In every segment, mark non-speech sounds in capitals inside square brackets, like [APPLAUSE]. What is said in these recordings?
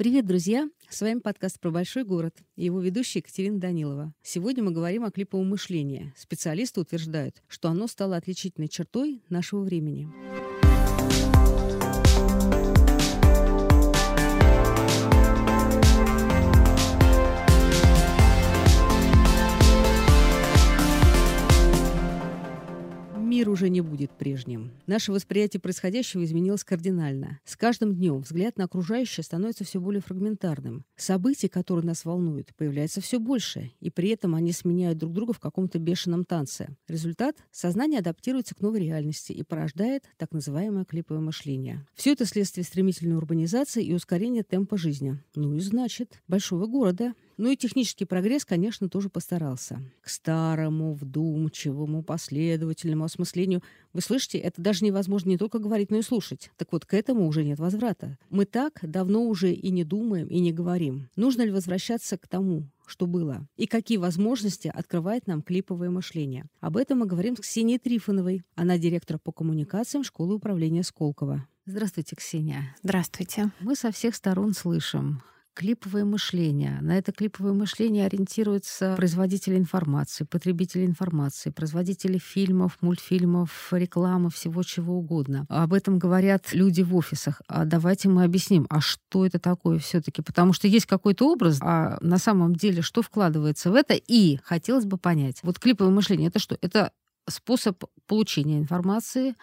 Привет, друзья! С вами подкаст про большой город и его ведущая Екатерина Данилова. Сегодня мы говорим о клиповом мышлении. Специалисты утверждают, что оно стало отличительной чертой нашего времени. Мир уже не будет прежним. Наше восприятие происходящего изменилось кардинально. С каждым днем взгляд на окружающее становится все более фрагментарным. События, которые нас волнуют, появляются все больше, и при этом они сменяют друг друга в каком-то бешеном танце. Результат — сознание адаптируется к новой реальности и порождает так называемое клиповое мышление. Все это следствие стремительной урбанизации и ускорения темпа жизни. Ну и значит, большого города — ну и технический прогресс, конечно, тоже постарался. К старому, вдумчивому, последовательному осмыслению, вы слышите, это даже невозможно не только говорить, но и слушать. Так вот, к этому уже нет возврата. Мы так давно уже и не думаем, и не говорим. Нужно ли возвращаться к тому, что было, и какие возможности открывает нам клиповое мышление. Об этом мы говорим с Ксенией Трифоновой. Она директор по коммуникациям школы управления Сколково. Здравствуйте, Ксения. Здравствуйте. Мы со всех сторон слышим клиповое мышление. На это клиповое мышление ориентируются производители информации, потребители информации, производители фильмов, мультфильмов, рекламы, всего чего угодно. Об этом говорят люди в офисах. А давайте мы объясним, а что это такое все-таки? Потому что есть какой-то образ, а на самом деле что вкладывается в это? И хотелось бы понять, вот клиповое мышление это что? Это способ получения информации,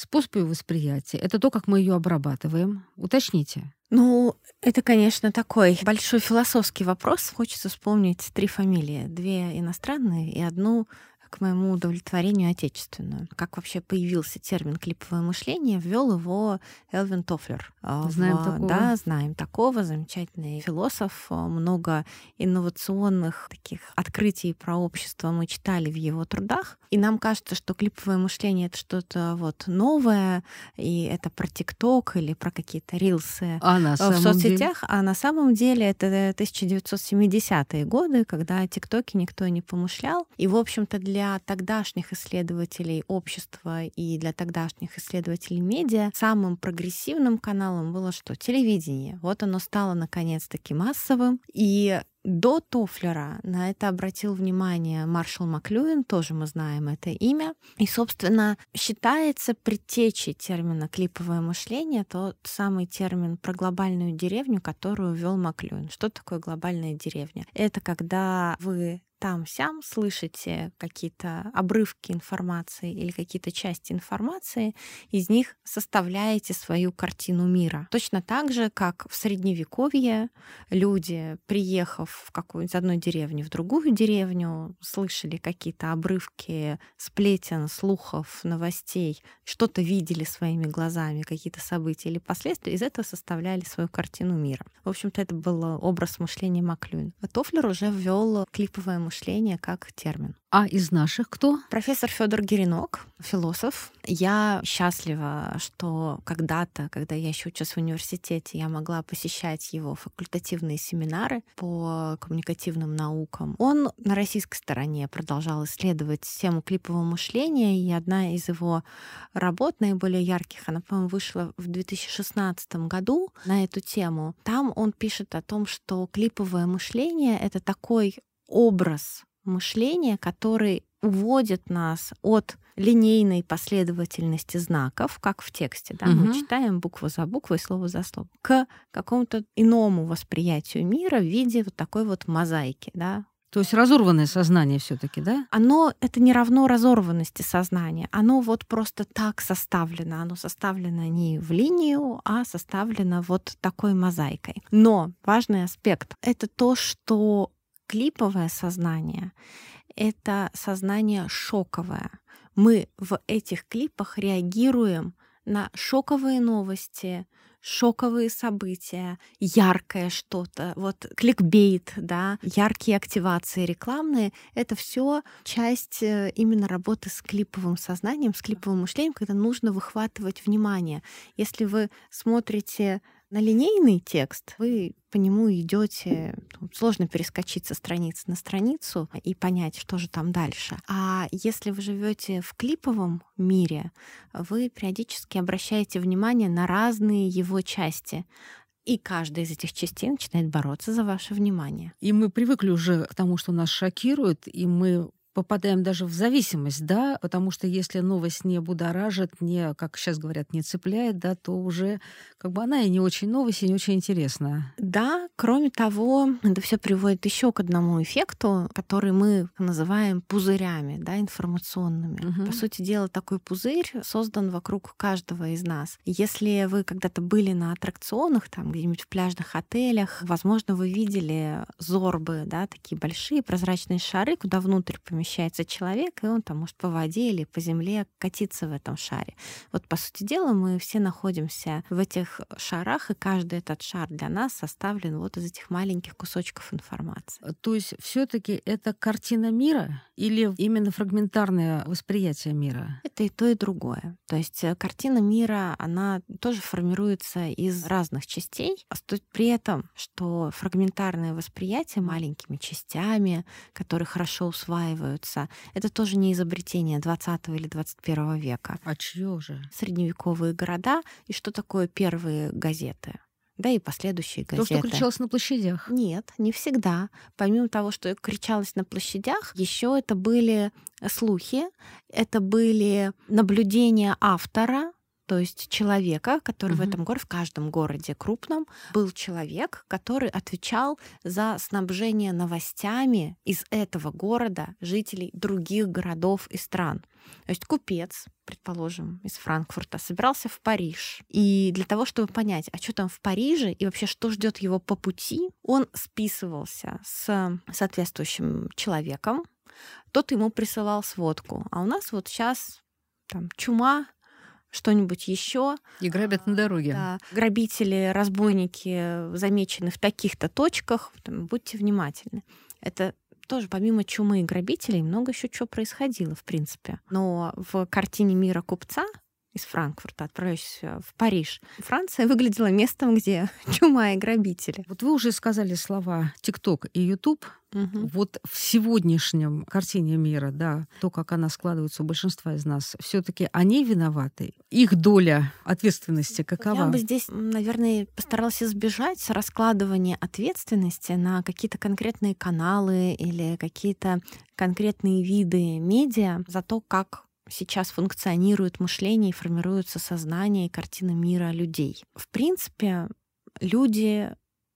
способ ее восприятия. Это то, как мы ее обрабатываем. Уточните. Ну, это, конечно, такой большой философский вопрос. Хочется вспомнить три фамилии. Две иностранные и одну к моему удовлетворению отечественную. Как вообще появился термин клиповое мышление, ввел его Элвин Тофлер. А, знаем в, такого. Да, знаем такого. Замечательный философ. Много инновационных таких открытий про общество мы читали в его трудах. И нам кажется, что клиповое мышление — это что-то вот новое, и это про ТикТок или про какие-то рилсы а на в соцсетях. Деле? А на самом деле это 1970-е годы, когда о ТикТоке никто не помышлял. И, в общем-то, для для тогдашних исследователей общества и для тогдашних исследователей медиа самым прогрессивным каналом было что? Телевидение. Вот оно стало наконец-таки массовым. И до Тофлера на это обратил внимание Маршал Маклюин, тоже мы знаем это имя. И, собственно, считается предтечей термина «клиповое мышление» тот самый термин про глобальную деревню, которую ввел Маклюин. Что такое глобальная деревня? Это когда вы там-сям слышите какие-то обрывки информации или какие-то части информации, из них составляете свою картину мира. Точно так же, как в Средневековье люди, приехав в какую-нибудь одну деревню в другую деревню, слышали какие-то обрывки сплетен, слухов, новостей, что-то видели своими глазами, какие-то события или последствия, из этого составляли свою картину мира. В общем-то, это был образ мышления Маклюин. Тофлер уже ввел клиповое мышления как термин. А из наших кто? Профессор Федор Геринок, философ. Я счастлива, что когда-то, когда я еще училась в университете, я могла посещать его факультативные семинары по коммуникативным наукам. Он на российской стороне продолжал исследовать тему клипового мышления, и одна из его работ, наиболее ярких, она, по-моему, вышла в 2016 году на эту тему. Там он пишет о том, что клиповое мышление — это такой образ мышления, который уводит нас от линейной последовательности знаков, как в тексте, да, угу. мы читаем букву за буквой, слово за словом, к какому-то иному восприятию мира в виде вот такой вот мозаики, да, то есть разорванное сознание все-таки, да? Оно это не равно разорванности сознания. Оно вот просто так составлено. Оно составлено не в линию, а составлено вот такой мозаикой. Но важный аспект — это то, что клиповое сознание — это сознание шоковое. Мы в этих клипах реагируем на шоковые новости, шоковые события, яркое что-то, вот кликбейт, да, яркие активации рекламные, это все часть э, именно работы с клиповым сознанием, с клиповым мышлением, когда нужно выхватывать внимание. Если вы смотрите на линейный текст, вы по нему идете, сложно перескочить со страницы на страницу и понять, что же там дальше. А если вы живете в клиповом мире, вы периодически обращаете внимание на разные его части И каждая из этих частей начинает бороться за ваше внимание. И мы привыкли уже к тому, что нас шокирует, и мы попадаем даже в зависимость, да, потому что если новость не будоражит, не, как сейчас говорят, не цепляет, да, то уже как бы она и не очень новость, и не очень интересна. Да, кроме того, это все приводит еще к одному эффекту, который мы называем пузырями, да, информационными. Угу. По сути дела, такой пузырь создан вокруг каждого из нас. Если вы когда-то были на аттракционах, там где-нибудь в пляжных отелях, возможно, вы видели зорбы, да, такие большие прозрачные шары, куда внутрь помещаются перемещается человек, и он там может по воде или по земле катиться в этом шаре. Вот, по сути дела, мы все находимся в этих шарах, и каждый этот шар для нас составлен вот из этих маленьких кусочков информации. То есть все таки это картина мира или именно фрагментарное восприятие мира? Это и то, и другое. То есть э, картина мира, она тоже формируется из разных частей, а при этом, что фрагментарное восприятие маленькими частями, которые хорошо усваивают делаются. Это тоже не изобретение 20 или 21 века. А чье же? Средневековые города. И что такое первые газеты? да и последующие газеты. То, что кричалось на площадях? Нет, не всегда. Помимо того, что кричалось на площадях, еще это были слухи, это были наблюдения автора, то есть человека, который угу. в этом городе, в каждом городе крупном, был человек, который отвечал за снабжение новостями из этого города жителей других городов и стран. То есть купец, предположим, из Франкфурта, собирался в Париж. И для того, чтобы понять, а что там в Париже и вообще что ждет его по пути, он списывался с соответствующим человеком. Тот ему присылал сводку. А у нас вот сейчас там чума, что-нибудь еще. И грабят на дороге. Да. Грабители, разбойники замечены в таких-то точках. Там, будьте внимательны. Это тоже помимо чумы и грабителей много еще чего происходило, в принципе. Но в картине мира купца из Франкфурта, отправляюсь в Париж. Франция выглядела местом, где [LAUGHS] чума и грабители. Вот вы уже сказали слова ТикТок и Ютуб. Угу. Вот в сегодняшнем картине мира, да, то, как она складывается у большинства из нас, все-таки они виноваты. Их доля ответственности какова? Я бы здесь, наверное, постаралась избежать раскладывания ответственности на какие-то конкретные каналы или какие-то конкретные виды медиа за то, как сейчас функционирует мышление и формируется сознание и картина мира людей. В принципе, люди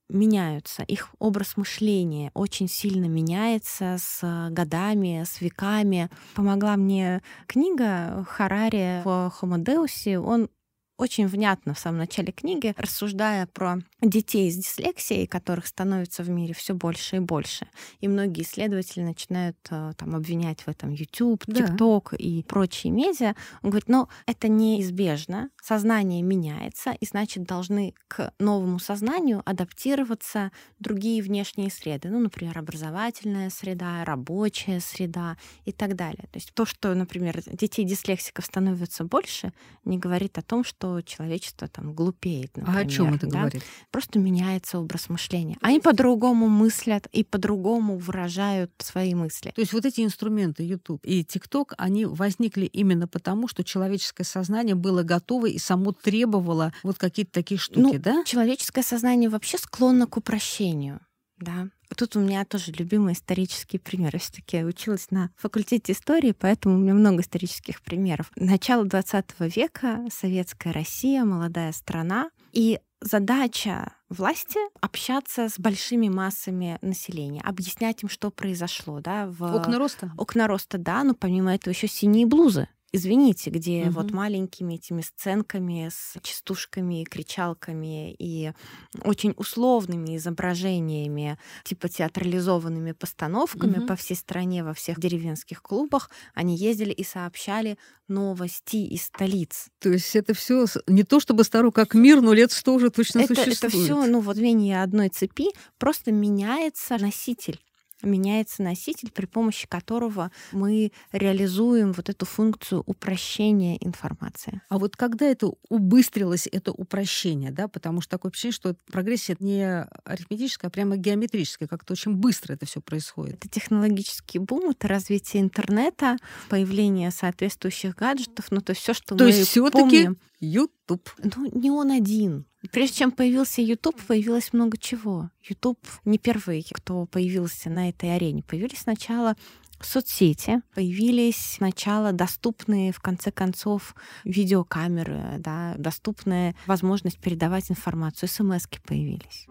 меняются, их образ мышления очень сильно меняется с годами, с веками. Помогла мне книга Харари в Хомодеусе. Он очень внятно в самом начале книги, рассуждая про детей с дислексией, которых становится в мире все больше и больше. И многие исследователи начинают э, там обвинять в этом YouTube, TikTok да. и прочие медиа. Он говорит, но это неизбежно, сознание меняется, и значит должны к новому сознанию адаптироваться другие внешние среды, ну, например, образовательная среда, рабочая среда и так далее. То есть то, что, например, детей дислексиков становится больше, не говорит о том, что что человечество там глупеет. Например, а о чем это да? говорит? Просто меняется образ мышления. Они по-другому мыслят и по-другому выражают свои мысли. То есть вот эти инструменты YouTube и TikTok, они возникли именно потому, что человеческое сознание было готово и само требовало вот какие-то такие штуки, ну, да? Человеческое сознание вообще склонно к упрощению. Да. Тут у меня тоже любимый исторический пример. Я все-таки училась на факультете истории, поэтому у меня много исторических примеров. Начало 20 века, советская Россия, молодая страна. И задача власти общаться с большими массами населения, объяснять им, что произошло, да, в окна роста. Окна роста, да, но помимо этого еще синие блузы извините, где угу. вот маленькими этими сценками с частушками, кричалками и очень условными изображениями, типа театрализованными постановками угу. по всей стране, во всех деревенских клубах, они ездили и сообщали новости из столиц. То есть это все не то чтобы старо как мир, но лет сто уже точно это, существует. Это все, ну вот звенья одной цепи, просто меняется носитель меняется носитель, при помощи которого мы реализуем вот эту функцию упрощения информации. А вот когда это убыстрилось, это упрощение, да, потому что такое ощущение, что прогрессия не арифметическая, а прямо геометрическая, как-то очень быстро это все происходит. Это технологический бум, это развитие интернета, появление соответствующих гаджетов, ну то есть все, что то мы есть все-таки YouTube. Ну, не он один. Прежде чем появился YouTube, появилось много чего. YouTube не первый, кто появился на этой арене. Появились сначала соцсети, появились сначала доступные, в конце концов, видеокамеры, да, доступная возможность передавать информацию, смс появились.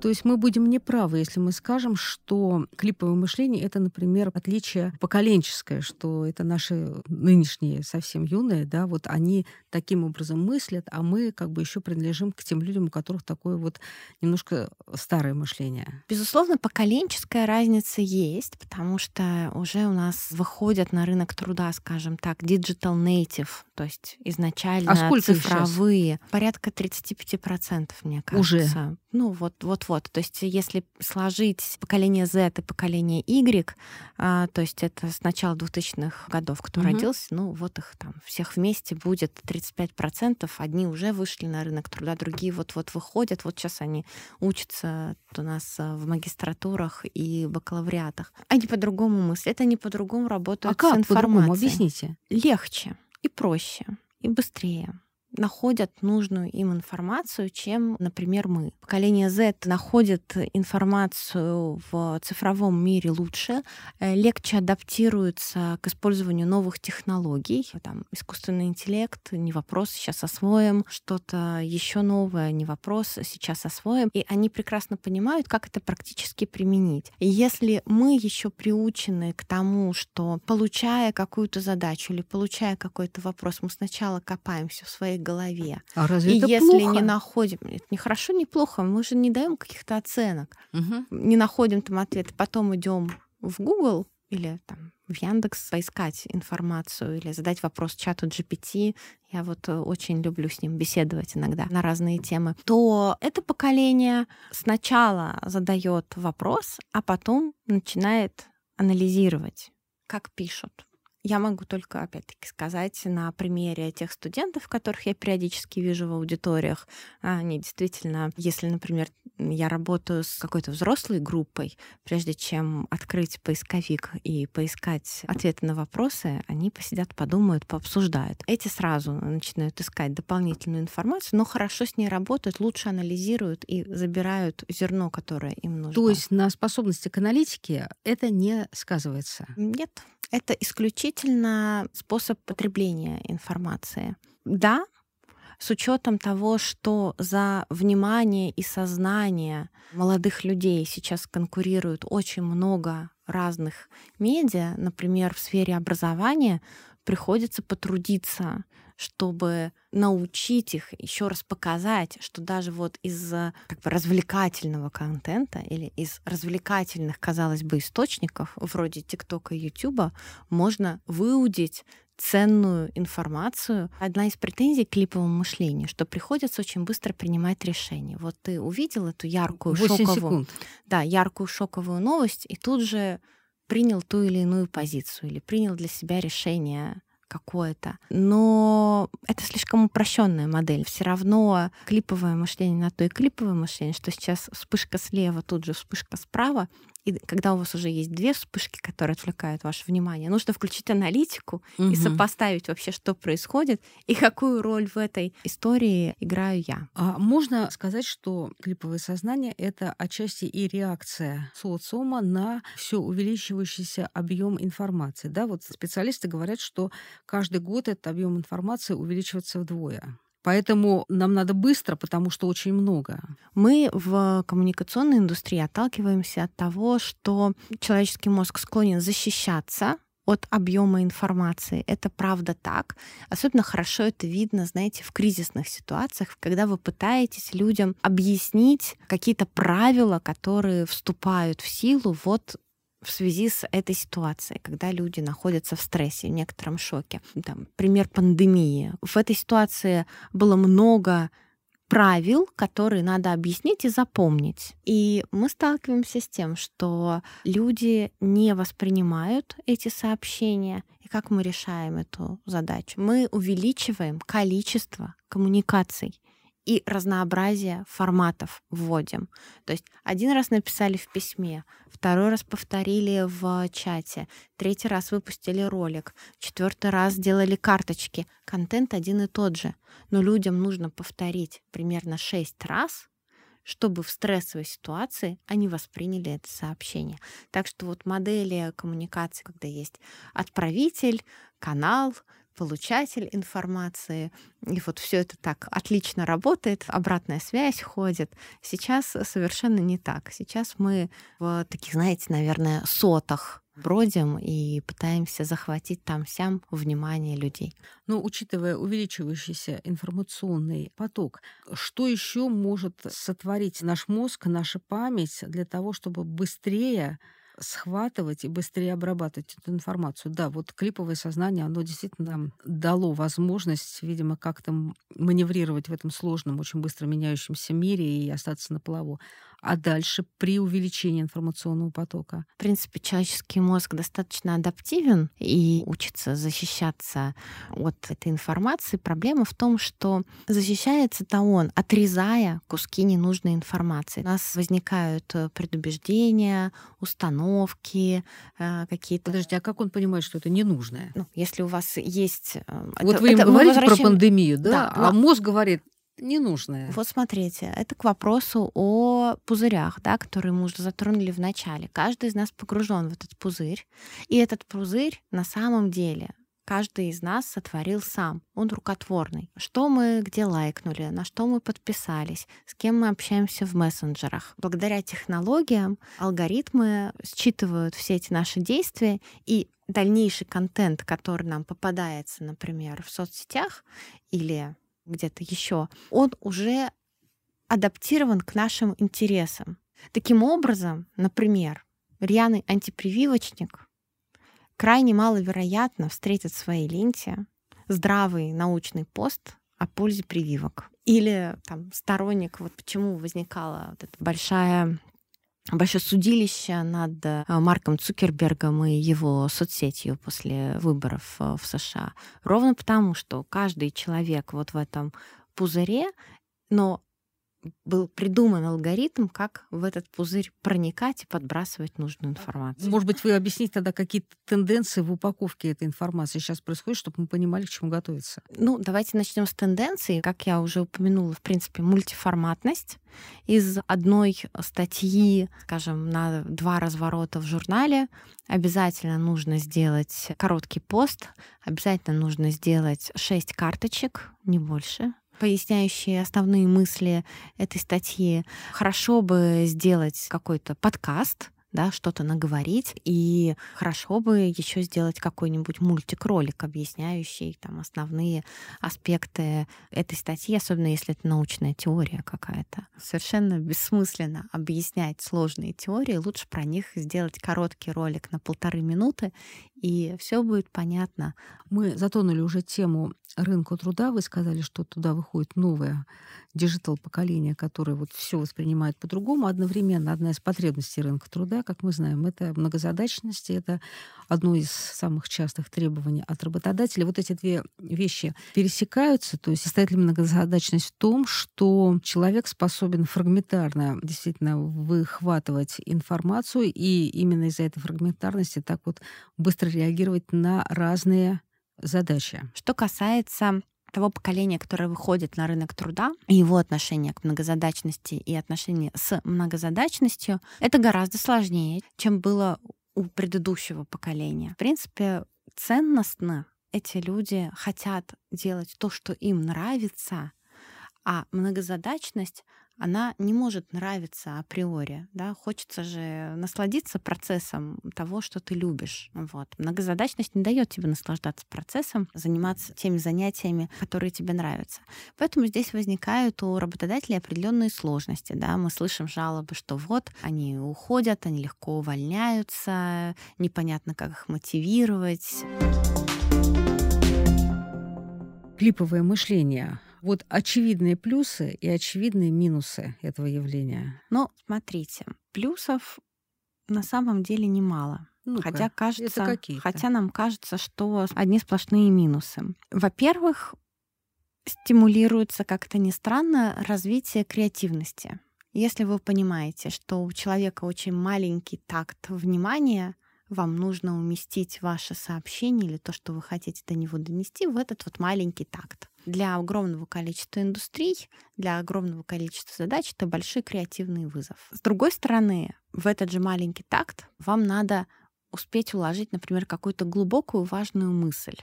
То есть мы будем неправы, если мы скажем, что клиповое мышление — это, например, отличие поколенческое, что это наши нынешние совсем юные, да, вот они таким образом мыслят, а мы как бы еще принадлежим к тем людям, у которых такое вот немножко старое мышление. Безусловно, поколенческая разница есть, потому что уже у нас выходят на рынок труда, скажем так, digital native, то есть изначально а цифровые. Порядка 35%, мне кажется. Уже? Ну, вот, вот вот. То есть если сложить поколение Z и поколение Y, а, то есть это с начала 2000-х годов, кто угу. родился, ну вот их там всех вместе будет 35%. Одни уже вышли на рынок труда, другие вот-вот выходят. Вот сейчас они учатся у нас а, в магистратурах и бакалавриатах. Они по-другому мыслят, они по-другому работают а как с информацией. По-другому? Объясните. Легче и проще и быстрее находят нужную им информацию, чем, например, мы. Поколение Z находит информацию в цифровом мире лучше, э, легче адаптируется к использованию новых технологий. Там, искусственный интеллект, не вопрос, сейчас освоим, что-то еще новое, не вопрос, сейчас освоим. И они прекрасно понимают, как это практически применить. И если мы еще приучены к тому, что получая какую-то задачу или получая какой-то вопрос, мы сначала копаемся в своей голове. А разве и это если плохо? не находим, это не хорошо, не плохо, мы же не даем каких-то оценок, угу. не находим там ответ, потом идем в Google или там в Яндекс поискать информацию или задать вопрос чату GPT, я вот э, очень люблю с ним беседовать иногда на разные темы, то это поколение сначала задает вопрос, а потом начинает анализировать, как пишут, я могу только, опять-таки, сказать на примере тех студентов, которых я периодически вижу в аудиториях. Они действительно, если, например, я работаю с какой-то взрослой группой, прежде чем открыть поисковик и поискать ответы на вопросы, они посидят, подумают, пообсуждают. Эти сразу начинают искать дополнительную информацию, но хорошо с ней работают, лучше анализируют и забирают зерно, которое им нужно. То есть на способности к аналитике это не сказывается? Нет. Это исключительно способ потребления информации. Да, с учетом того, что за внимание и сознание молодых людей сейчас конкурируют очень много разных медиа, например, в сфере образования, приходится потрудиться, чтобы научить их, еще раз показать, что даже вот из как бы развлекательного контента или из развлекательных, казалось бы, источников, вроде ТикТока и Ютуба, можно выудить ценную информацию. Одна из претензий к клиповому мышлению, что приходится очень быстро принимать решения. Вот ты увидел эту яркую шоковую, секунд. да, яркую шоковую новость и тут же принял ту или иную позицию или принял для себя решение какое-то. Но это слишком упрощенная модель. Все равно клиповое мышление на то и клиповое мышление, что сейчас вспышка слева, тут же вспышка справа, и когда у вас уже есть две вспышки, которые отвлекают ваше внимание, нужно включить аналитику угу. и сопоставить вообще, что происходит и какую роль в этой истории играю я. А можно сказать, что клиповое сознание это отчасти и реакция социума на все увеличивающийся объем информации. Да, вот специалисты говорят, что каждый год этот объем информации увеличивается вдвое. Поэтому нам надо быстро, потому что очень много. Мы в коммуникационной индустрии отталкиваемся от того, что человеческий мозг склонен защищаться от объема информации. Это правда так. Особенно хорошо это видно, знаете, в кризисных ситуациях, когда вы пытаетесь людям объяснить какие-то правила, которые вступают в силу вот в связи с этой ситуацией, когда люди находятся в стрессе, в некотором шоке. Там, пример пандемии. В этой ситуации было много правил, которые надо объяснить и запомнить. И мы сталкиваемся с тем, что люди не воспринимают эти сообщения. И как мы решаем эту задачу? Мы увеличиваем количество коммуникаций и разнообразие форматов вводим. То есть один раз написали в письме, второй раз повторили в чате, третий раз выпустили ролик, четвертый раз сделали карточки. Контент один и тот же, но людям нужно повторить примерно шесть раз, чтобы в стрессовой ситуации они восприняли это сообщение. Так что вот модели коммуникации, когда есть отправитель, канал, получатель информации. И вот все это так отлично работает, обратная связь ходит. Сейчас совершенно не так. Сейчас мы в таких, знаете, наверное, сотах бродим и пытаемся захватить там-сям внимание людей. Но учитывая увеличивающийся информационный поток, что еще может сотворить наш мозг, наша память для того, чтобы быстрее схватывать и быстрее обрабатывать эту информацию. Да, вот клиповое сознание, оно действительно дало возможность, видимо, как-то маневрировать в этом сложном, очень быстро меняющемся мире и остаться на плаву а дальше при увеличении информационного потока? В принципе, человеческий мозг достаточно адаптивен и учится защищаться от этой информации. Проблема в том, что защищается-то он, отрезая куски ненужной информации. У нас возникают э, предубеждения, установки, э, какие-то... Подожди, а как он понимает, что это ненужное? Ну, если у вас есть... Э, вот это, вы им говорите возвращаем... про пандемию, да? да а но... мозг говорит, ненужное. Вот смотрите, это к вопросу о пузырях, да, которые мы уже затронули в начале. Каждый из нас погружен в этот пузырь, и этот пузырь на самом деле каждый из нас сотворил сам. Он рукотворный. Что мы где лайкнули, на что мы подписались, с кем мы общаемся в мессенджерах. Благодаря технологиям алгоритмы считывают все эти наши действия и дальнейший контент, который нам попадается, например, в соцсетях или где-то еще, он уже адаптирован к нашим интересам. Таким образом, например, рьяный антипрививочник крайне маловероятно встретит в своей ленте здравый научный пост о пользе прививок. Или там сторонник, вот почему возникала вот эта большая большое судилище над э, Марком Цукербергом и его соцсетью после выборов э, в США. Ровно потому, что каждый человек вот в этом пузыре, но был придуман алгоритм, как в этот пузырь проникать и подбрасывать нужную информацию. Может быть, вы объясните тогда какие-то тенденции в упаковке этой информации сейчас происходит, чтобы мы понимали, к чему готовиться? Ну, давайте начнем с тенденции. Как я уже упомянула, в принципе, мультиформатность. Из одной статьи, скажем, на два разворота в журнале обязательно нужно сделать короткий пост, обязательно нужно сделать шесть карточек, не больше, поясняющие основные мысли этой статьи. Хорошо бы сделать какой-то подкаст, да, что-то наговорить. И хорошо бы еще сделать какой-нибудь мультик-ролик, объясняющий там основные аспекты этой статьи, особенно если это научная теория какая-то. Совершенно бессмысленно объяснять сложные теории. Лучше про них сделать короткий ролик на полторы минуты, и все будет понятно. Мы затронули уже тему рынка труда. Вы сказали, что туда выходит новое digital поколение, которое вот все воспринимает по-другому. Одновременно одна из потребностей рынка труда, как мы знаем, это многозадачность, это одно из самых частых требований от работодателя. Вот эти две вещи пересекаются, то есть состоит ли многозадачность в том, что человек способен фрагментарно действительно выхватывать информацию и именно из-за этой фрагментарности так вот быстро реагировать на разные задачи. Что касается того поколения, которое выходит на рынок труда, и его отношение к многозадачности и отношение с многозадачностью, это гораздо сложнее, чем было у предыдущего поколения. В принципе, ценностно эти люди хотят делать то, что им нравится, а многозадачность она не может нравиться априори. Да? Хочется же насладиться процессом того, что ты любишь. Вот. Многозадачность не дает тебе наслаждаться процессом, заниматься теми занятиями, которые тебе нравятся. Поэтому здесь возникают у работодателей определенные сложности. Да? Мы слышим жалобы, что вот они уходят, они легко увольняются, непонятно, как их мотивировать. Клиповое мышление вот очевидные плюсы и очевидные минусы этого явления. Но смотрите, плюсов на самом деле немало. ну хотя кажется, хотя нам кажется, что одни сплошные минусы. Во-первых, стимулируется, как-то ни странно, развитие креативности. Если вы понимаете, что у человека очень маленький такт внимания, вам нужно уместить ваше сообщение или то, что вы хотите до него донести, в этот вот маленький такт. Для огромного количества индустрий, для огромного количества задач это большой креативный вызов. С другой стороны, в этот же маленький такт вам надо успеть уложить, например, какую-то глубокую важную мысль.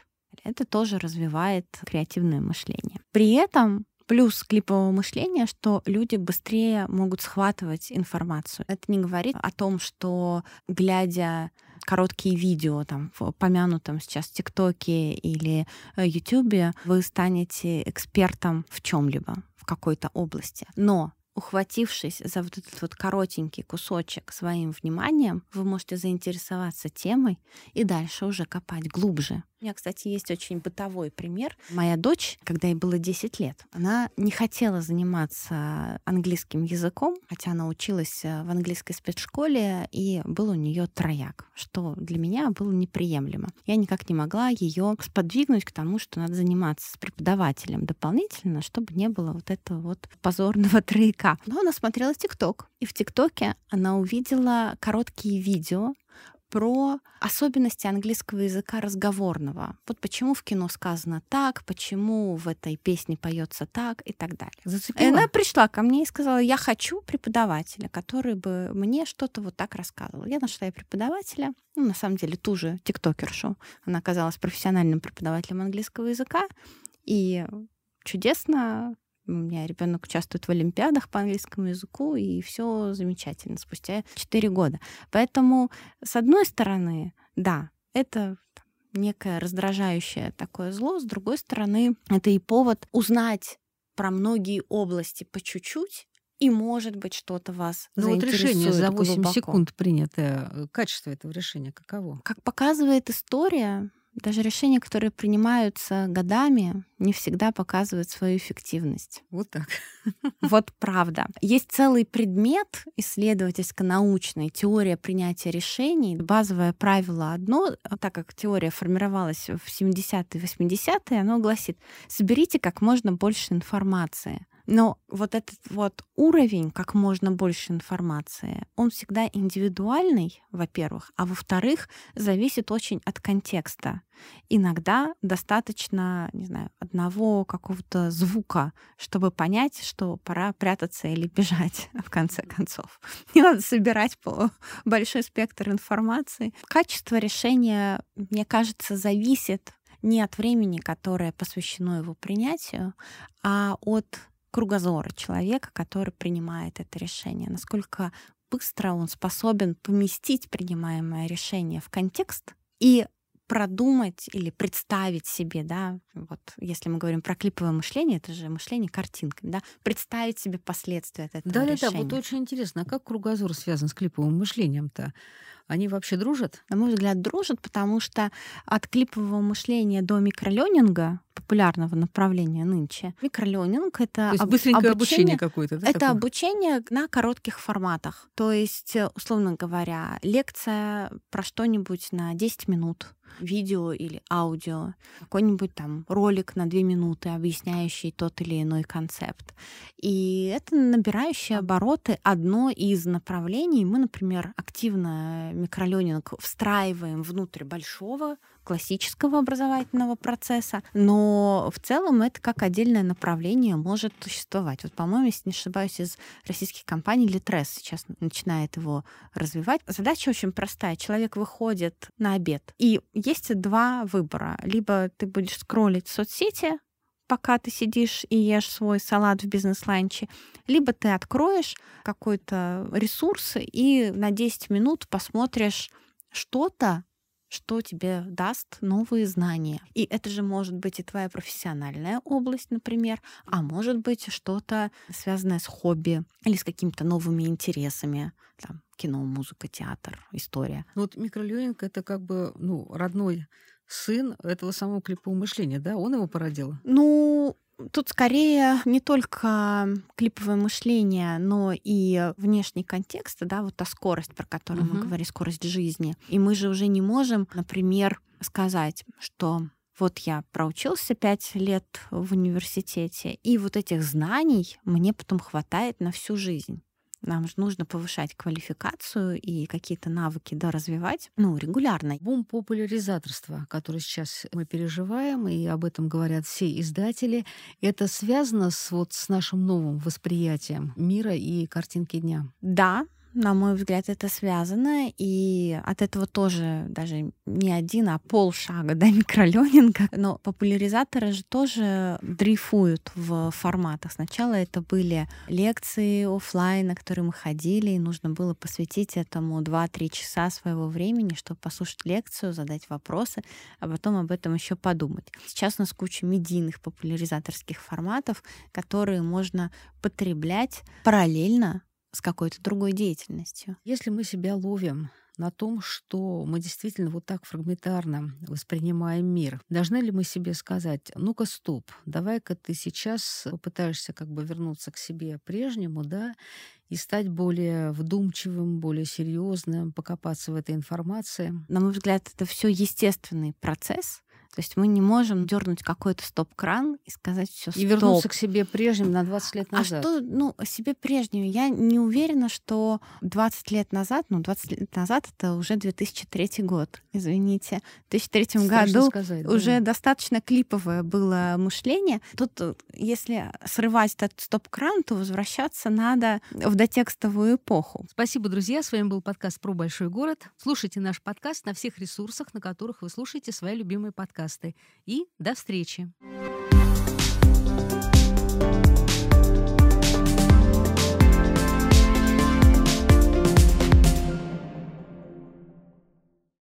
Это тоже развивает креативное мышление. При этом Плюс клипового мышления, что люди быстрее могут схватывать информацию. Это не говорит о том, что глядя короткие видео там в помянутом сейчас ТикТоке или э, Ютубе, вы станете экспертом в чем-либо в какой-то области. Но ухватившись за вот этот вот коротенький кусочек своим вниманием, вы можете заинтересоваться темой и дальше уже копать глубже. У меня, кстати, есть очень бытовой пример. Моя дочь, когда ей было 10 лет, она не хотела заниматься английским языком, хотя она училась э, в английской спецшколе, и был у нее трояк, что для меня было неприемлемо. Я никак не могла ее сподвигнуть к тому, что надо заниматься с преподавателем дополнительно, чтобы не было вот этого вот позорного [LAUGHS] трояка. Но она смотрела ТикТок, и в ТикТоке она увидела короткие видео про особенности английского языка разговорного. Вот почему в кино сказано так, почему в этой песне поется так и так далее. Зацепила? Она пришла ко мне и сказала, я хочу преподавателя, который бы мне что-то вот так рассказывал. Я нашла ей преподавателя, ну, на самом деле, ту же тиктокершу. Она оказалась профессиональным преподавателем английского языка, и чудесно у меня ребенок участвует в олимпиадах по английскому языку, и все замечательно спустя 4 года. Поэтому, с одной стороны, да, это некое раздражающее такое зло, с другой стороны, это и повод узнать про многие области по чуть-чуть, и, может быть, что-то вас Ну вот решение за 8 глубоко. секунд принятое, э, качество этого решения каково? Как показывает история, даже решения, которые принимаются годами, не всегда показывают свою эффективность. Вот так. [LAUGHS] Вот правда. Есть целый предмет исследовательско-научный, теория принятия решений. Базовое правило одно, так как теория формировалась в 70-е, 80-е, оно гласит, соберите как можно больше информации. Но вот этот вот уровень, как можно больше информации, он всегда индивидуальный, во-первых, а во-вторых, зависит очень от контекста. Иногда достаточно, не знаю, одного какого-то звука, чтобы понять, что пора прятаться или бежать, [LAUGHS] в конце концов. [LAUGHS] Не надо собирать [LAUGHS] большой спектр информации. Качество решения, мне кажется, зависит не от времени, которое посвящено его принятию, а от кругозора человека, который принимает это решение, насколько быстро он способен поместить принимаемое решение в контекст и продумать или представить себе, да, вот если мы говорим про клиповое мышление, это же мышление картинками, да, представить себе последствия от этого да, решения. Да, да, вот очень интересно, а как кругозор связан с клиповым мышлением-то? Они вообще дружат? На мой взгляд, дружат, потому что от клипового мышления до микроленинга, популярного направления нынче, микроленинг — это То есть быстренькое обучение, обучение какое-то, да? Это такое? обучение на коротких форматах. То есть, условно говоря, лекция про что-нибудь на 10 минут, видео или аудио, какой-нибудь там ролик на две минуты, объясняющий тот или иной концепт. И это набирающие обороты одно из направлений. Мы, например, активно микроленинг встраиваем внутрь большого классического образовательного процесса, но в целом это как отдельное направление может существовать. Вот, по-моему, если не ошибаюсь, из российских компаний Литрес сейчас начинает его развивать. Задача очень простая. Человек выходит на обед, и есть два выбора. Либо ты будешь скроллить соцсети, пока ты сидишь и ешь свой салат в бизнес-ланче, либо ты откроешь какой-то ресурс и на 10 минут посмотришь что-то, что тебе даст новые знания. И это же может быть и твоя профессиональная область, например, а может быть что-то связанное с хобби или с какими-то новыми интересами, там, кино, музыка, театр, история. Ну вот микролёнинг — это как бы ну, родной сын этого самого клипового мышления, да? Он его породил? Ну, Тут скорее не только клиповое мышление, но и внешний контекст, да, вот та скорость, про которую uh-huh. мы говорим, скорость жизни. И мы же уже не можем, например, сказать, что Вот я проучился пять лет в университете, и вот этих знаний мне потом хватает на всю жизнь. Нам же нужно повышать квалификацию и какие-то навыки да, развивать ну, регулярно. Бум популяризаторства, который сейчас мы переживаем, и об этом говорят все издатели, это связано с, вот, с нашим новым восприятием мира и картинки дня? Да, на мой взгляд, это связано, и от этого тоже даже не один, а полшага [LAUGHS] до микроленинга. Но популяризаторы же тоже дрейфуют в форматах. Сначала это были лекции офлайн, на которые мы ходили, и нужно было посвятить этому 2-3 часа своего времени, чтобы послушать лекцию, задать вопросы, а потом об этом еще подумать. Сейчас у нас куча медийных популяризаторских форматов, которые можно потреблять параллельно с какой-то другой деятельностью. Если мы себя ловим на том, что мы действительно вот так фрагментарно воспринимаем мир. Должны ли мы себе сказать, ну-ка, стоп, давай-ка ты сейчас попытаешься как бы вернуться к себе прежнему, да, и стать более вдумчивым, более серьезным, покопаться в этой информации. На мой взгляд, это все естественный процесс, то есть мы не можем дернуть какой-то стоп-кран и сказать все стоп. И вернуться к себе прежним на 20 лет назад. А что, ну, себе прежним? Я не уверена, что 20 лет назад, ну, 20 лет назад это уже 2003 год, извините. В 2003 Страшно году сказать, уже да. достаточно клиповое было мышление. Тут, э, если срывать этот стоп-кран, то возвращаться надо в дотекстовую эпоху. Спасибо, друзья. С вами был подкаст про большой город. Слушайте наш подкаст на всех ресурсах, на которых вы слушаете свои любимые подкасты подкасты. И до встречи!